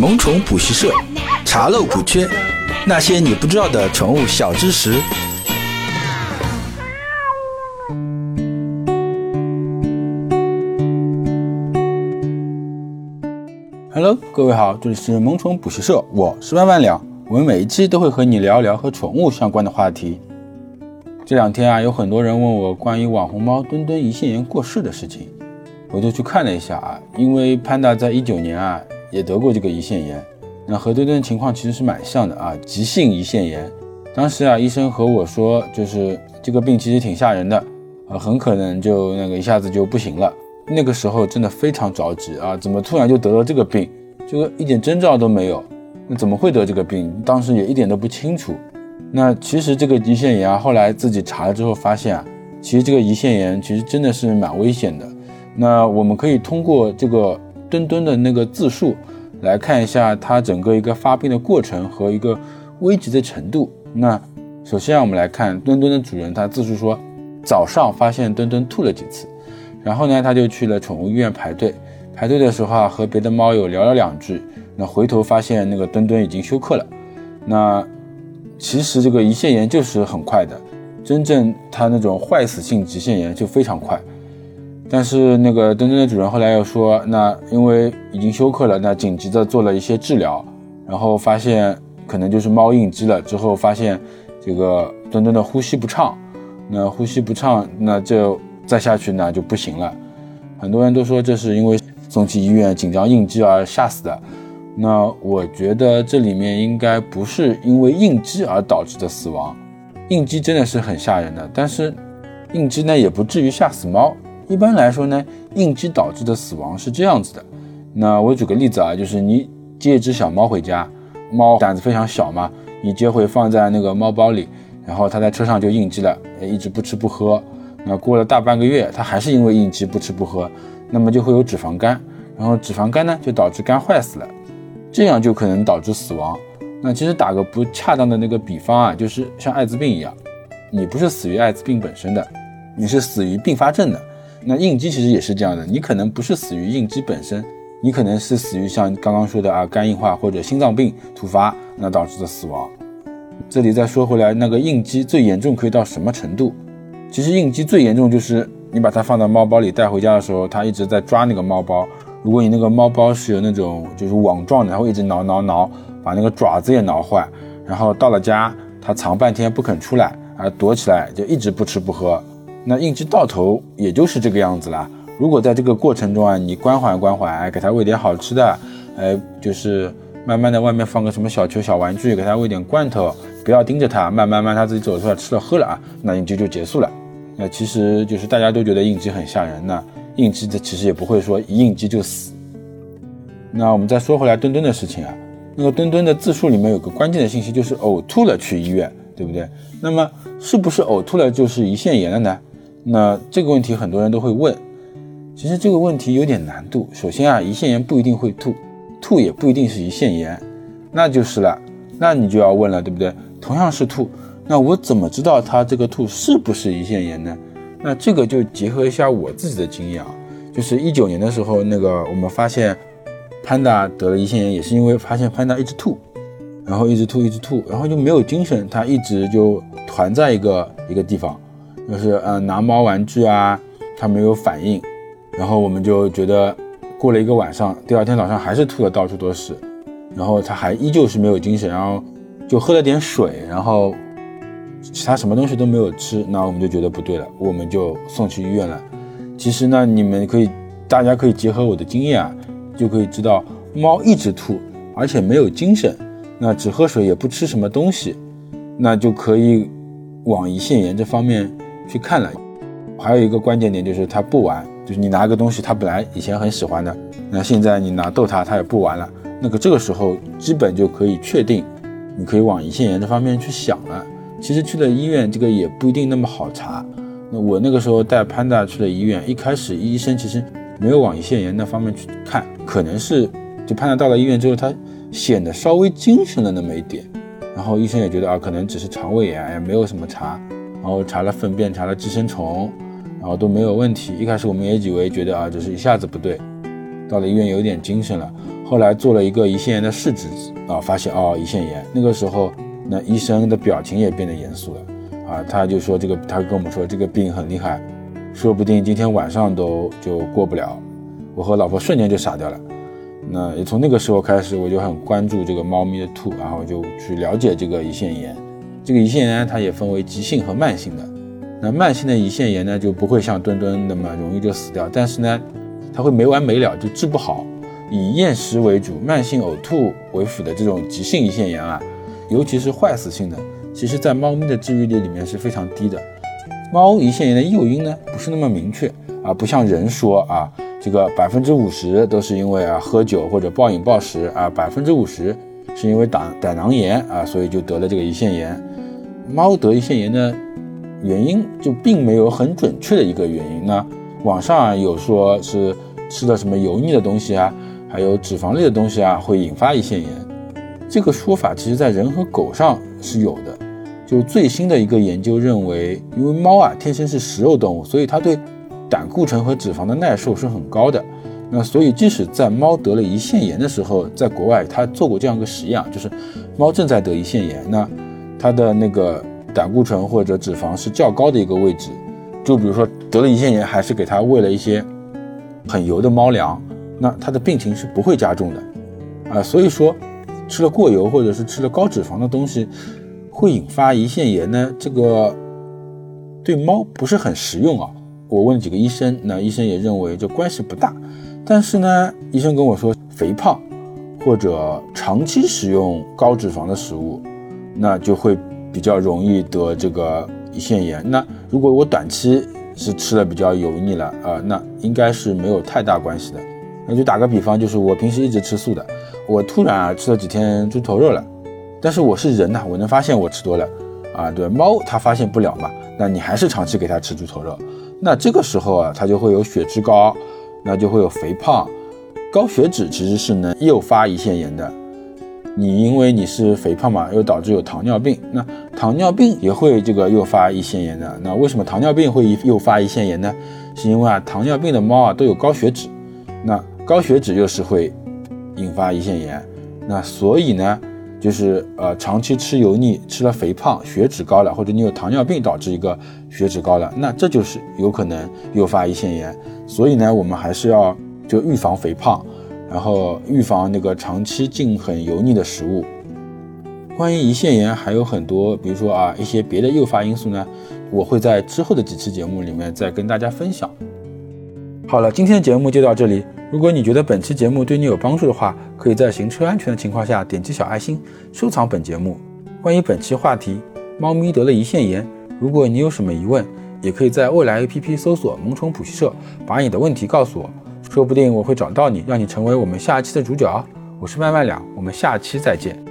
萌宠补习社，查漏补缺，那些你不知道的宠物小知识。Hello，各位好，这里是萌宠补习社，我是万万两。我们每一期都会和你聊一聊和宠物相关的话题。这两天啊，有很多人问我关于网红猫墩墩胰腺炎过世的事情，我就去看了一下啊，因为潘达在一九年啊。也得过这个胰腺炎，那和墩墩情况其实是蛮像的啊，急性胰腺炎。当时啊，医生和我说，就是这个病其实挺吓人的，啊，很可能就那个一下子就不行了。那个时候真的非常着急啊，怎么突然就得了这个病？这个一点征兆都没有，那怎么会得这个病？当时也一点都不清楚。那其实这个胰腺炎啊，后来自己查了之后发现啊，其实这个胰腺炎其实真的是蛮危险的。那我们可以通过这个。墩墩的那个自述，来看一下它整个一个发病的过程和一个危急的程度。那首先，我们来看墩墩的主人，他自述说，早上发现墩墩吐了几次，然后呢，他就去了宠物医院排队。排队的时候啊，和别的猫友聊了两句，那回头发现那个墩墩已经休克了。那其实这个胰腺炎就是很快的，真正它那种坏死性胰腺炎就非常快。但是那个墩墩的主人后来又说，那因为已经休克了，那紧急的做了一些治疗，然后发现可能就是猫应激了。之后发现这个墩墩的呼吸不畅，那呼吸不畅，那就再下去那就不行了。很多人都说这是因为送去医院紧张应激而吓死的。那我觉得这里面应该不是因为应激而导致的死亡，应激真的是很吓人的，但是应激呢也不至于吓死猫。一般来说呢，应激导致的死亡是这样子的。那我举个例子啊，就是你接一只小猫回家，猫胆子非常小嘛，你接回放在那个猫包里，然后它在车上就应激了，一直不吃不喝。那过了大半个月，它还是因为应激不吃不喝，那么就会有脂肪肝，然后脂肪肝呢就导致肝坏死了，这样就可能导致死亡。那其实打个不恰当的那个比方啊，就是像艾滋病一样，你不是死于艾滋病本身的，你是死于并发症的。那应激其实也是这样的，你可能不是死于应激本身，你可能是死于像刚刚说的啊肝硬化或者心脏病突发那导致的死亡。这里再说回来，那个应激最严重可以到什么程度？其实应激最严重就是你把它放到猫包里带回家的时候，它一直在抓那个猫包。如果你那个猫包是有那种就是网状的，它会一直挠挠挠，把那个爪子也挠坏。然后到了家，它藏半天不肯出来，啊躲起来就一直不吃不喝。那应激到头也就是这个样子了。如果在这个过程中啊，你关怀关怀，给它喂点好吃的，呃，就是慢慢的外面放个什么小球、小玩具，给它喂点罐头，不要盯着它，慢慢慢它自己走出来吃了喝了啊，那应激就结束了。那其实就是大家都觉得应激很吓人呢，应激的其实也不会说一应激就死。那我们再说回来墩墩的事情啊，那个墩墩的自述里面有个关键的信息，就是呕吐了去医院，对不对？那么是不是呕吐了就是胰腺炎了呢？那这个问题很多人都会问，其实这个问题有点难度。首先啊，胰腺炎不一定会吐，吐也不一定是胰腺炎，那就是了。那你就要问了，对不对？同样是吐，那我怎么知道它这个吐是不是胰腺炎呢？那这个就结合一下我自己的经验啊，就是一九年的时候，那个我们发现潘达得了胰腺炎，也是因为发现潘达一直吐，然后一直吐，一直吐，然后就没有精神，他一直就团在一个一个地方。就是呃拿猫玩具啊，它没有反应，然后我们就觉得过了一个晚上，第二天早上还是吐的到处都是，然后它还依旧是没有精神，然后就喝了点水，然后其他什么东西都没有吃，那我们就觉得不对了，我们就送去医院了。其实呢，你们可以大家可以结合我的经验啊，就可以知道猫一直吐，而且没有精神，那只喝水也不吃什么东西，那就可以往胰腺炎这方面。去看了，还有一个关键点就是它不玩，就是你拿个东西，它本来以前很喜欢的，那现在你拿逗它，它也不玩了。那个这个时候基本就可以确定，你可以往胰腺炎这方面去想了。其实去了医院，这个也不一定那么好查。那我那个时候带潘达去了医院，一开始医生其实没有往胰腺炎那方面去看，可能是就潘达到了医院之后，他显得稍微精神了那么一点，然后医生也觉得啊，可能只是肠胃炎，也没有什么查。然后查了粪便，查了寄生虫，然后都没有问题。一开始我们也以为觉得啊，只是一下子不对，到了医院有点精神了。后来做了一个胰腺炎的试纸啊，发现哦胰腺炎。那个时候，那医生的表情也变得严肃了啊，他就说这个，他跟我们说这个病很厉害，说不定今天晚上都就过不了。我和老婆瞬间就傻掉了。那也从那个时候开始，我就很关注这个猫咪的吐，然后就去了解这个胰腺炎。这个胰腺炎它也分为急性和慢性的。那慢性的胰腺炎呢，就不会像墩墩那么容易就死掉，但是呢，它会没完没了，就治不好。以厌食为主、慢性呕吐为辅的这种急性胰腺炎啊，尤其是坏死性的，其实在猫咪的治愈率里面是非常低的。猫胰腺炎的诱因呢，不是那么明确啊，不像人说啊，这个百分之五十都是因为啊喝酒或者暴饮暴食啊，百分之五十是因为胆胆囊炎啊，所以就得了这个胰腺炎。猫得胰腺炎的原因就并没有很准确的一个原因呢。网上有说是吃了什么油腻的东西啊。还有脂肪类的东西啊，会引发胰腺炎。这个说法其实在人和狗上是有的。就最新的一个研究认为，因为猫啊天生是食肉动物，所以它对胆固醇和脂肪的耐受是很高的。那所以即使在猫得了胰腺炎的时候，在国外他做过这样一个实验，就是猫正在得胰腺炎，那它的那个胆固醇或者脂肪是较高的一个位置。就比如说得了胰腺炎，还是给它喂了一些很油的猫粮。那他的病情是不会加重的，啊，所以说吃了过油或者是吃了高脂肪的东西，会引发胰腺炎呢？这个对猫不是很实用啊。我问几个医生，那医生也认为这关系不大。但是呢，医生跟我说，肥胖或者长期食用高脂肪的食物，那就会比较容易得这个胰腺炎。那如果我短期是吃了比较油腻了啊，那应该是没有太大关系的。那就打个比方，就是我平时一直吃素的，我突然啊吃了几天猪头肉了，但是我是人呐，我能发现我吃多了，啊，对，猫它发现不了嘛，那你还是长期给它吃猪头肉，那这个时候啊，它就会有血脂高，那就会有肥胖，高血脂其实是能诱发胰腺炎的，你因为你是肥胖嘛，又导致有糖尿病，那糖尿病也会这个诱发胰腺炎的，那为什么糖尿病会诱发胰腺炎呢？是因为啊糖尿病的猫啊都有高血脂，那。高血脂又是会引发胰腺炎，那所以呢，就是呃长期吃油腻，吃了肥胖，血脂高了，或者你有糖尿病导致一个血脂高了，那这就是有可能诱发胰腺炎。所以呢，我们还是要就预防肥胖，然后预防那个长期进很油腻的食物。关于胰腺炎还有很多，比如说啊一些别的诱发因素呢，我会在之后的几期节目里面再跟大家分享。好了，今天的节目就到这里。如果你觉得本期节目对你有帮助的话，可以在行车安全的情况下点击小爱心，收藏本节目。关于本期话题，猫咪得了胰腺炎，如果你有什么疑问，也可以在未来 APP 搜索“萌宠普习社”，把你的问题告诉我，说不定我会找到你，让你成为我们下期的主角。我是麦麦两，我们下期再见。